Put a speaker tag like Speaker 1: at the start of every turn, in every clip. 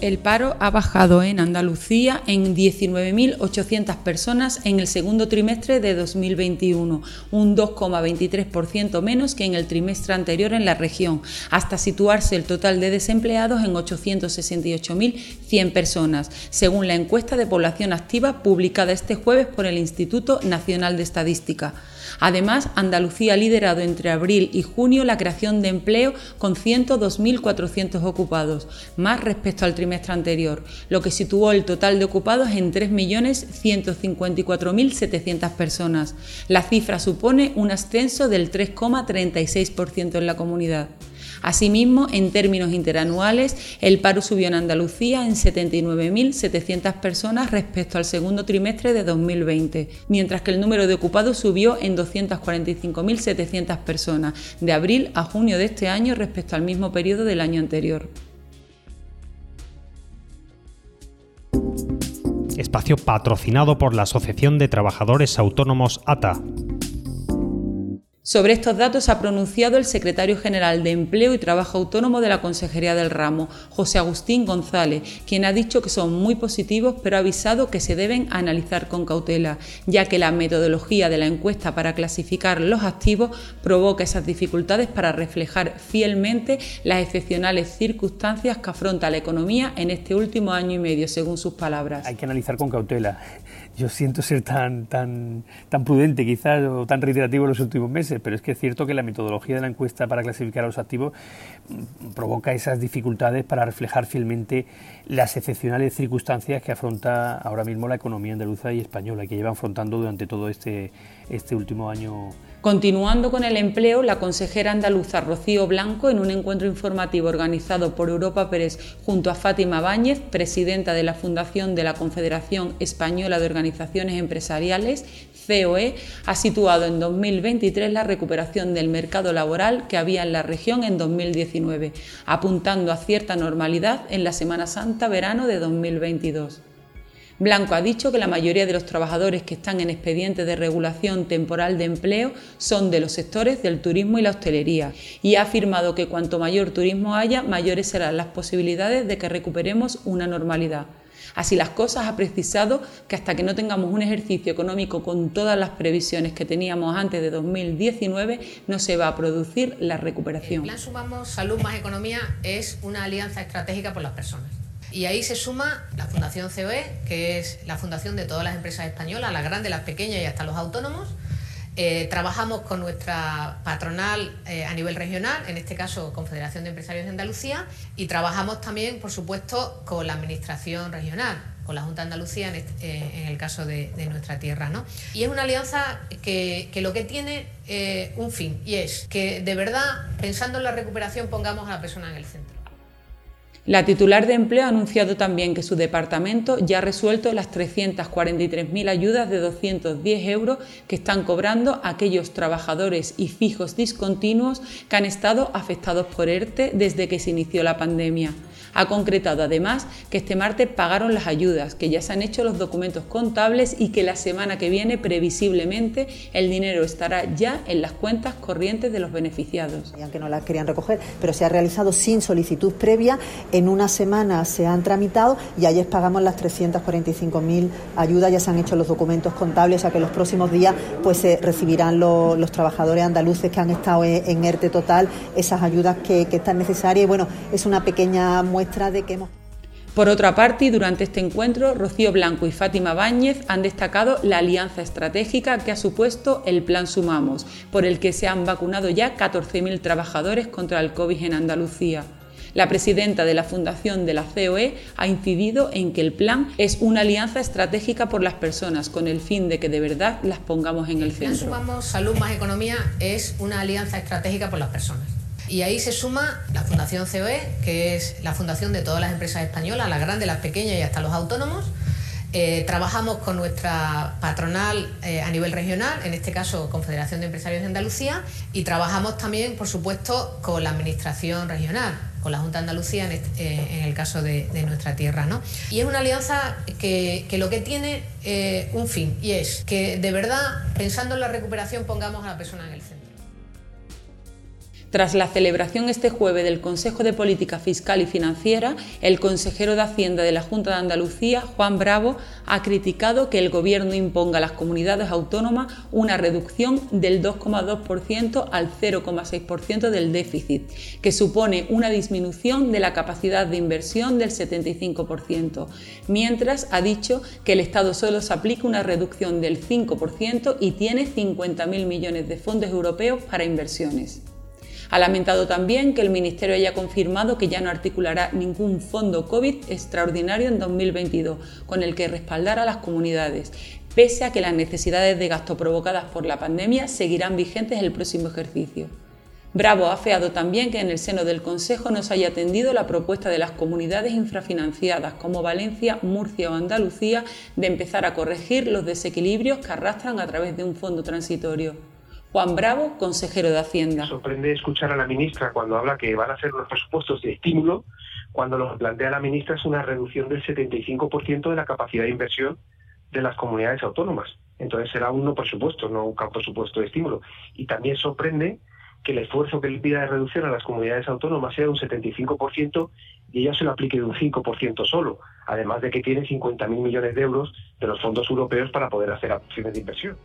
Speaker 1: El paro ha bajado en Andalucía en 19.800 personas en el segundo trimestre de 2021, un 2,23% menos que en el trimestre anterior en la región, hasta situarse el total de desempleados en 868.100 personas, según la encuesta de población activa publicada este jueves por el Instituto Nacional de Estadística. Además, Andalucía ha liderado entre abril y junio la creación de empleo con 102.400 ocupados, más respecto al trimestre anterior, lo que situó el total de ocupados en 3.154.700 personas. La cifra supone un ascenso del 3,36% en la comunidad. Asimismo, en términos interanuales, el paro subió en Andalucía en 79.700 personas respecto al segundo trimestre de 2020, mientras que el número de ocupados subió en 245.700 personas de abril a junio de este año respecto al mismo periodo del año anterior.
Speaker 2: Espacio patrocinado por la Asociación de Trabajadores Autónomos ATA.
Speaker 1: Sobre estos datos ha pronunciado el secretario general de Empleo y Trabajo Autónomo de la Consejería del Ramo, José Agustín González, quien ha dicho que son muy positivos, pero ha avisado que se deben analizar con cautela, ya que la metodología de la encuesta para clasificar los activos provoca esas dificultades para reflejar fielmente las excepcionales circunstancias que afronta la economía en este último año y medio, según sus palabras.
Speaker 3: Hay que analizar con cautela. Yo siento ser tan, tan, tan prudente quizás o tan reiterativo en los últimos meses pero es que es cierto que la metodología de la encuesta para clasificar a los activos mm, provoca esas dificultades para reflejar fielmente las excepcionales circunstancias que afronta ahora mismo la economía andaluza y española, que lleva afrontando durante todo este, este último año
Speaker 1: Continuando con el empleo, la consejera andaluza Rocío Blanco, en un encuentro informativo organizado por Europa Pérez junto a Fátima Báñez, presidenta de la Fundación de la Confederación Española de Organizaciones Empresariales, COE, ha situado en 2023 la recuperación del mercado laboral que había en la región en 2019, apuntando a cierta normalidad en la Semana Santa-verano de 2022. Blanco ha dicho que la mayoría de los trabajadores que están en expedientes de regulación temporal de empleo son de los sectores del turismo y la hostelería y ha afirmado que cuanto mayor turismo haya, mayores serán las posibilidades de que recuperemos una normalidad. Así las cosas ha precisado que hasta que no tengamos un ejercicio económico con todas las previsiones que teníamos antes de 2019, no se va a producir la recuperación.
Speaker 4: El plan Sumamos Salud más Economía es una alianza estratégica por las personas. Y ahí se suma la Fundación COE, que es la fundación de todas las empresas españolas, las grandes, las pequeñas y hasta los autónomos. Eh, trabajamos con nuestra patronal eh, a nivel regional, en este caso Confederación de Empresarios de Andalucía, y trabajamos también, por supuesto, con la Administración regional, con la Junta de Andalucía en, eh, el caso de, nuestra tierra. ¿no? Y es una alianza que, que lo que tiene un fin, y es que de verdad, pensando en la recuperación, pongamos a la persona en el centro.
Speaker 1: La titular de empleo ha anunciado también que su departamento ya ha resuelto las 343.000 ayudas de 210 euros que están cobrando aquellos trabajadores y fijos discontinuos que han estado afectados por ERTE desde que se inició la pandemia. Ha concretado además que este martes pagaron las ayudas, que ya se han hecho los documentos contables y que la semana que viene previsiblemente el dinero estará ya en las cuentas corrientes de los beneficiados.
Speaker 5: Aunque no las querían recoger, pero se ha realizado sin solicitud previa. En una semana se han tramitado y ayer pagamos las 345.000 ayudas, ya se han hecho los documentos contables, o sea que los próximos días pues se recibirán los, trabajadores andaluces que han estado en, ERTE total esas ayudas que, que están necesarias. Y bueno, es una pequeña de que
Speaker 1: Por otra parte, y durante este encuentro, Rocío Blanco y Fátima Báñez han destacado la alianza estratégica que ha supuesto el Plan Sumamos, por el que se han vacunado ya 14.000 trabajadores contra el COVID en Andalucía. La presidenta de la Fundación de la COE ha incidido en que el plan es una alianza estratégica por las personas con el fin de que de verdad las pongamos en el centro. El
Speaker 4: Plan Sumamos Salud más Economía es una alianza estratégica por las personas y ahí se suma la Fundación COE, que es la fundación de todas las empresas españolas, las grandes, las pequeñas y hasta los autónomos. Eh, trabajamos con nuestra patronal eh, a nivel regional, en este caso Confederación de Empresarios de Andalucía, y trabajamos también, por supuesto, con la Administración regional, con la Junta de Andalucía en, eh, el caso de, nuestra tierra. ¿no? Y es una alianza que, lo que tiene un fin, y es que de verdad, pensando en la recuperación, pongamos a la persona en el centro.
Speaker 1: Tras la celebración este jueves del Consejo de Política Fiscal y Financiera, el consejero de Hacienda de la Junta de Andalucía, Juan Bravo, ha criticado que el Gobierno imponga a las comunidades autónomas una reducción del 2,2% al 0,6% del déficit, que supone una disminución de la capacidad de inversión del 75%, mientras ha dicho que el Estado solo se aplica una reducción del 5% y tiene 50.000 millones de fondos europeos para inversiones. Ha lamentado también que el Ministerio haya confirmado que ya no articulará ningún fondo COVID extraordinario en 2022 con el que respaldar a las comunidades, pese a que las necesidades de gasto provocadas por la pandemia seguirán vigentes el próximo ejercicio. Bravo ha afeado también que en el seno del Consejo no se haya atendido la propuesta de las comunidades infrafinanciadas como Valencia, Murcia o Andalucía de empezar a corregir los desequilibrios que arrastran a través de un fondo transitorio. Juan Bravo, consejero de Hacienda.
Speaker 6: sorprende escuchar a la ministra cuando habla que van a ser los presupuestos de estímulo, cuando lo que plantea la ministra es una reducción del 75% de la capacidad de inversión de las comunidades autónomas. Entonces será un no presupuesto, no un presupuesto de estímulo. Y también sorprende que el esfuerzo que le pida de reducción a las comunidades autónomas sea un 75% y ella se lo aplique de un 5% solo, además de que tiene 50.000 millones de euros de los fondos europeos para poder hacer acciones de inversión.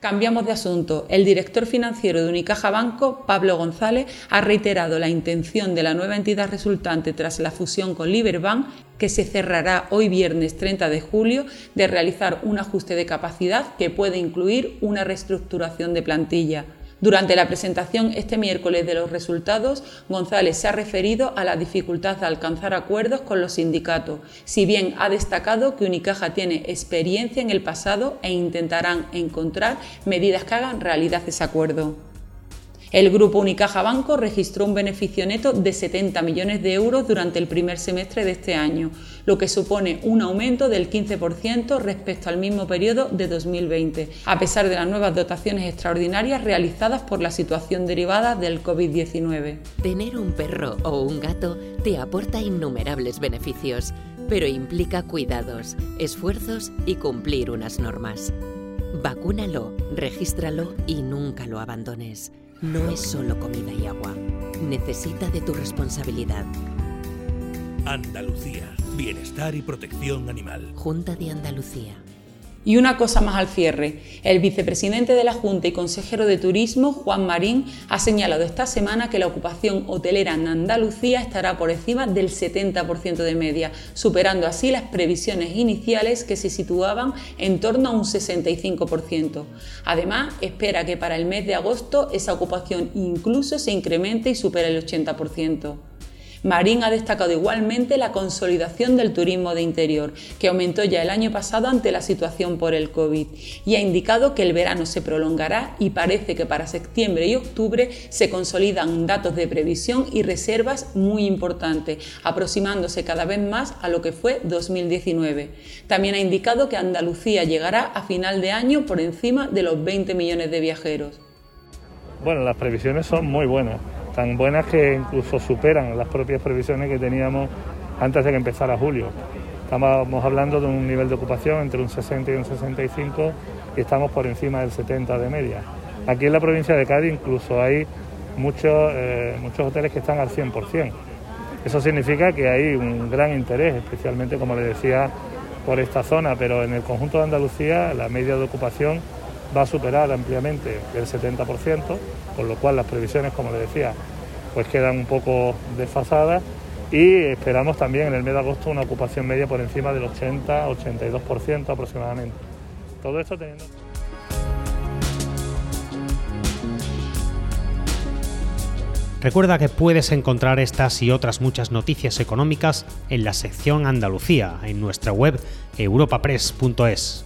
Speaker 1: Cambiamos de asunto. El director financiero de Unicaja Banco, Pablo González, ha reiterado la intención de la nueva entidad resultante tras la fusión con Liberbank, que se cerrará hoy viernes 30 de julio, de realizar un ajuste de capacidad que puede incluir una reestructuración de plantilla. Durante la presentación este miércoles de los resultados, González se ha referido a la dificultad de alcanzar acuerdos con los sindicatos, si bien ha destacado que Unicaja tiene experiencia en el pasado e intentarán encontrar medidas que hagan realidad ese acuerdo. El grupo Unicaja Banco registró un beneficio neto de 70 millones de euros durante el primer semestre de este año, lo que supone un aumento del 15% respecto al mismo periodo de 2020, a pesar de las nuevas dotaciones extraordinarias realizadas por la situación derivada del COVID-19.
Speaker 7: Tener un perro o un gato te aporta innumerables beneficios, pero implica cuidados, esfuerzos y cumplir unas normas. Vacúnalo, regístralo y nunca lo abandones no es solo comida y agua. Necesita de tu responsabilidad.
Speaker 8: Andalucía. Bienestar y protección animal.
Speaker 7: Junta de Andalucía.
Speaker 1: Y una cosa más al cierre. El vicepresidente de la Junta y consejero de Turismo, Juan Marín, ha señalado esta semana que la ocupación hotelera en Andalucía estará por encima del 70% de media, superando así las previsiones iniciales que se situaban en torno a un 65%. Además, espera que para el mes de agosto esa ocupación incluso se incremente y supere el 80%. Marín ha destacado igualmente la consolidación del turismo de interior, que aumentó ya el año pasado ante la situación por el COVID, y ha indicado que el verano se prolongará y parece que para septiembre y octubre se consolidan datos de previsión y reservas muy importantes, aproximándose cada vez más a lo que fue 2019. También ha indicado que Andalucía llegará a final de año por encima de los 20 millones de viajeros.
Speaker 9: Bueno, las previsiones son muy buenas tan buenas que incluso superan las propias previsiones que teníamos antes de que empezara julio. Estamos hablando de un nivel de ocupación entre un 60 y un 65 y estamos por encima del 70 de media. Aquí en la provincia de Cádiz incluso hay muchos, eh, muchos hoteles que están al 100%. Eso significa que hay un gran interés, especialmente como le decía, por esta zona, pero en el conjunto de Andalucía la media de ocupación va a superar ampliamente el 70%, con lo cual las previsiones, como le decía, pues quedan un poco desfasadas y esperamos también en el mes de agosto una ocupación media por encima del 80-82% aproximadamente. Todo esto teniendo...
Speaker 2: Recuerda que puedes encontrar estas y otras muchas noticias económicas en la sección Andalucía en nuestra web europapress.es